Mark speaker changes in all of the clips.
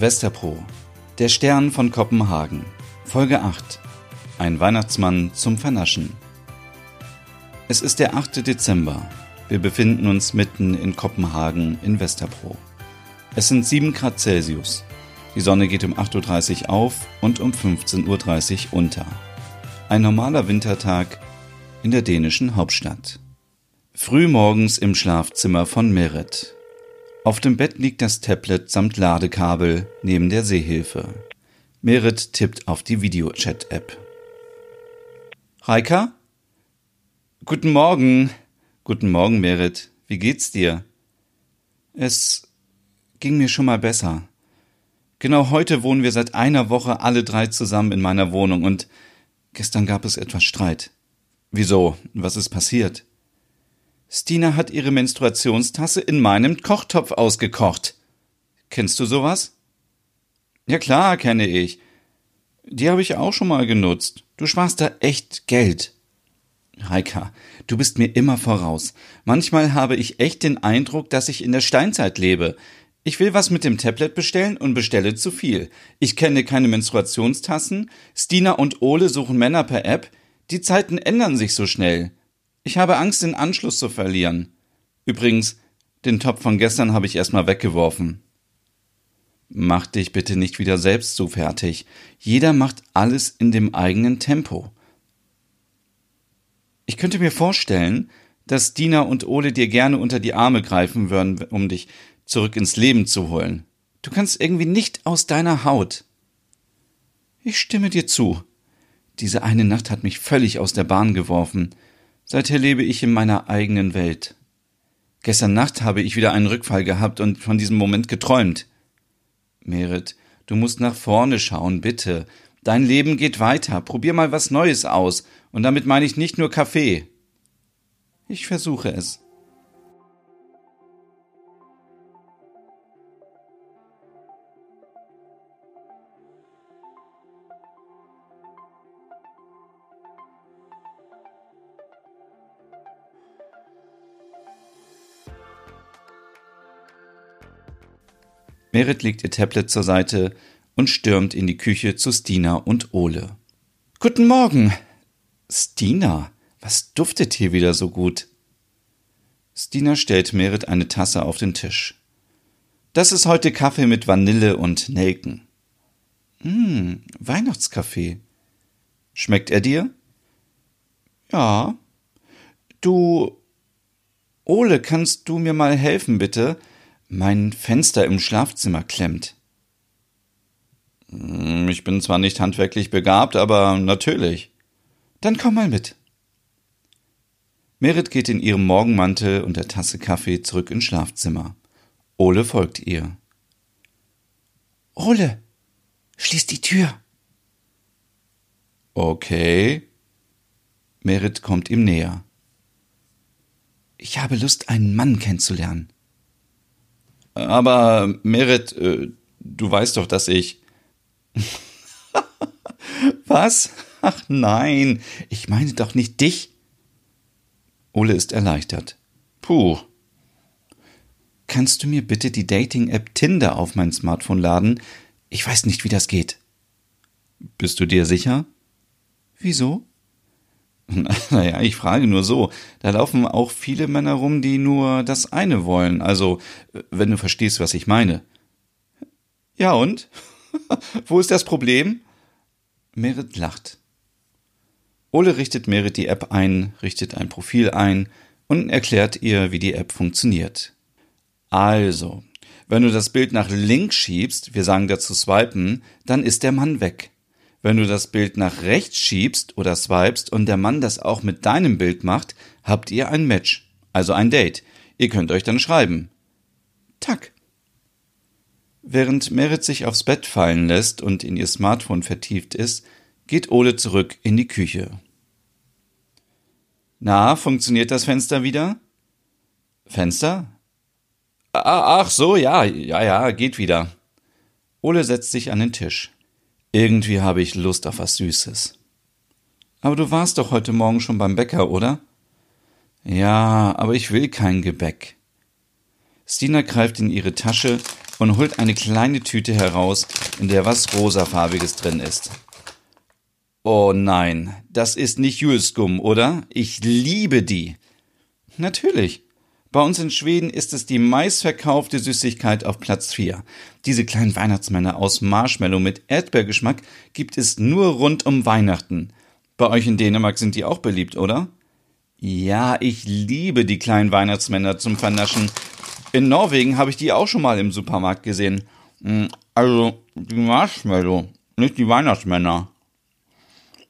Speaker 1: Westerpro. Der Stern von Kopenhagen. Folge 8. Ein Weihnachtsmann zum Vernaschen. Es ist der 8. Dezember. Wir befinden uns mitten in Kopenhagen in Westerpro. Es sind 7 Grad Celsius. Die Sonne geht um 8.30 Uhr auf und um 15.30 Uhr unter. Ein normaler Wintertag in der dänischen Hauptstadt. Frühmorgens im Schlafzimmer von Merit. Auf dem Bett liegt das Tablet samt Ladekabel neben der Sehhilfe. Merit tippt auf die Videochat-App. Reika? Guten Morgen. Guten Morgen, Merit. Wie geht's dir? Es ging mir schon mal besser. Genau heute wohnen wir seit einer Woche alle drei zusammen in meiner Wohnung und gestern gab es etwas Streit. Wieso? Was ist passiert? Stina hat ihre Menstruationstasse in meinem Kochtopf ausgekocht. Kennst du sowas? Ja klar, kenne ich. Die habe ich auch schon mal genutzt. Du sparst da echt Geld. Heika, du bist mir immer voraus. Manchmal habe ich echt den Eindruck, dass ich in der Steinzeit lebe. Ich will was mit dem Tablet bestellen und bestelle zu viel. Ich kenne keine Menstruationstassen. Stina und Ole suchen Männer per App. Die Zeiten ändern sich so schnell. Ich habe Angst, den Anschluss zu verlieren. Übrigens, den Topf von gestern habe ich erstmal weggeworfen. Mach dich bitte nicht wieder selbst so fertig. Jeder macht alles in dem eigenen Tempo. Ich könnte mir vorstellen, dass Dina und Ole dir gerne unter die Arme greifen würden, um dich zurück ins Leben zu holen. Du kannst irgendwie nicht aus deiner Haut. Ich stimme dir zu. Diese eine Nacht hat mich völlig aus der Bahn geworfen. Seither lebe ich in meiner eigenen Welt. Gestern Nacht habe ich wieder einen Rückfall gehabt und von diesem Moment geträumt. Merit, du musst nach vorne schauen, bitte. Dein Leben geht weiter. Probier mal was Neues aus. Und damit meine ich nicht nur Kaffee. Ich versuche es. Merit legt ihr Tablet zur Seite und stürmt in die Küche zu Stina und Ole. Guten Morgen. Stina, was duftet hier wieder so gut? Stina stellt Merit eine Tasse auf den Tisch. Das ist heute Kaffee mit Vanille und Nelken. Hm, Weihnachtskaffee. Schmeckt er dir? Ja. Du. Ole, kannst du mir mal helfen, bitte? Mein Fenster im Schlafzimmer klemmt. Hm, ich bin zwar nicht handwerklich begabt, aber natürlich. Dann komm mal mit. Merit geht in ihrem Morgenmantel und der Tasse Kaffee zurück ins Schlafzimmer. Ole folgt ihr. Ole, schließ die Tür. Okay. Merit kommt ihm näher. Ich habe Lust, einen Mann kennenzulernen. Aber Merit, äh, du weißt doch, dass ich. Was? Ach nein, ich meine doch nicht dich. Ole ist erleichtert. Puh. Kannst du mir bitte die Dating-App Tinder auf mein Smartphone laden? Ich weiß nicht, wie das geht. Bist du dir sicher? Wieso? Naja, ich frage nur so. Da laufen auch viele Männer rum, die nur das eine wollen. Also, wenn du verstehst, was ich meine. Ja und? Wo ist das Problem? Merit lacht. Ole richtet Merit die App ein, richtet ein Profil ein und erklärt ihr, wie die App funktioniert. Also, wenn du das Bild nach links schiebst, wir sagen dazu swipen, dann ist der Mann weg. Wenn du das Bild nach rechts schiebst oder swipest und der Mann das auch mit deinem Bild macht, habt ihr ein Match, also ein Date. Ihr könnt euch dann schreiben. Tack. Während Merit sich aufs Bett fallen lässt und in ihr Smartphone vertieft ist, geht Ole zurück in die Küche. Na, funktioniert das Fenster wieder? Fenster? Ach so, ja, ja, ja, geht wieder. Ole setzt sich an den Tisch. Irgendwie habe ich Lust auf was Süßes. Aber du warst doch heute Morgen schon beim Bäcker, oder? Ja, aber ich will kein Gebäck. Stina greift in ihre Tasche, und holt eine kleine Tüte heraus, in der was rosafarbiges drin ist. Oh nein, das ist nicht Julskum, oder? Ich liebe die. Natürlich. Bei uns in Schweden ist es die meistverkaufte Süßigkeit auf Platz 4. Diese kleinen Weihnachtsmänner aus Marshmallow mit Erdbeergeschmack gibt es nur rund um Weihnachten. Bei euch in Dänemark sind die auch beliebt, oder? Ja, ich liebe die kleinen Weihnachtsmänner zum Vernaschen. In Norwegen habe ich die auch schon mal im Supermarkt gesehen. Hm, also die Marshmallow, nicht die Weihnachtsmänner.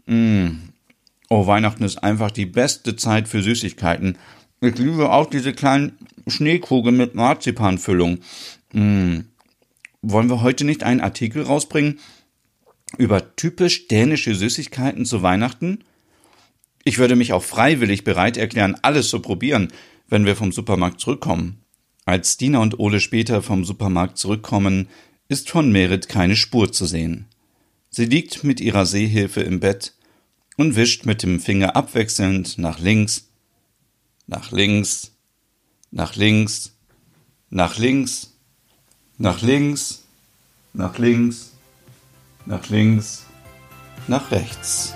Speaker 1: Mmh. Oh, Weihnachten ist einfach die beste Zeit für Süßigkeiten. Ich liebe auch diese kleinen Schneekugeln mit Marzipanfüllung. Mmh. Wollen wir heute nicht einen Artikel rausbringen über typisch dänische Süßigkeiten zu Weihnachten? Ich würde mich auch freiwillig bereit erklären, alles zu probieren, wenn wir vom Supermarkt zurückkommen. Als Dina und Ole später vom Supermarkt zurückkommen, ist von Merit keine Spur zu sehen. Sie liegt mit ihrer Sehhilfe im Bett und wischt mit dem Finger abwechselnd nach links, nach links, nach links, nach links, nach links, nach links, nach links, nach rechts.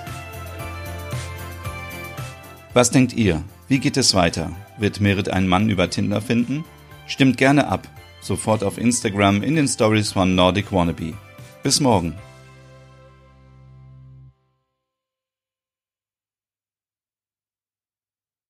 Speaker 1: Was denkt ihr? Wie geht es weiter? Wird Merit einen Mann über Tinder finden? Stimmt gerne ab. Sofort auf Instagram in den Stories von Nordic Wannabe. Bis morgen.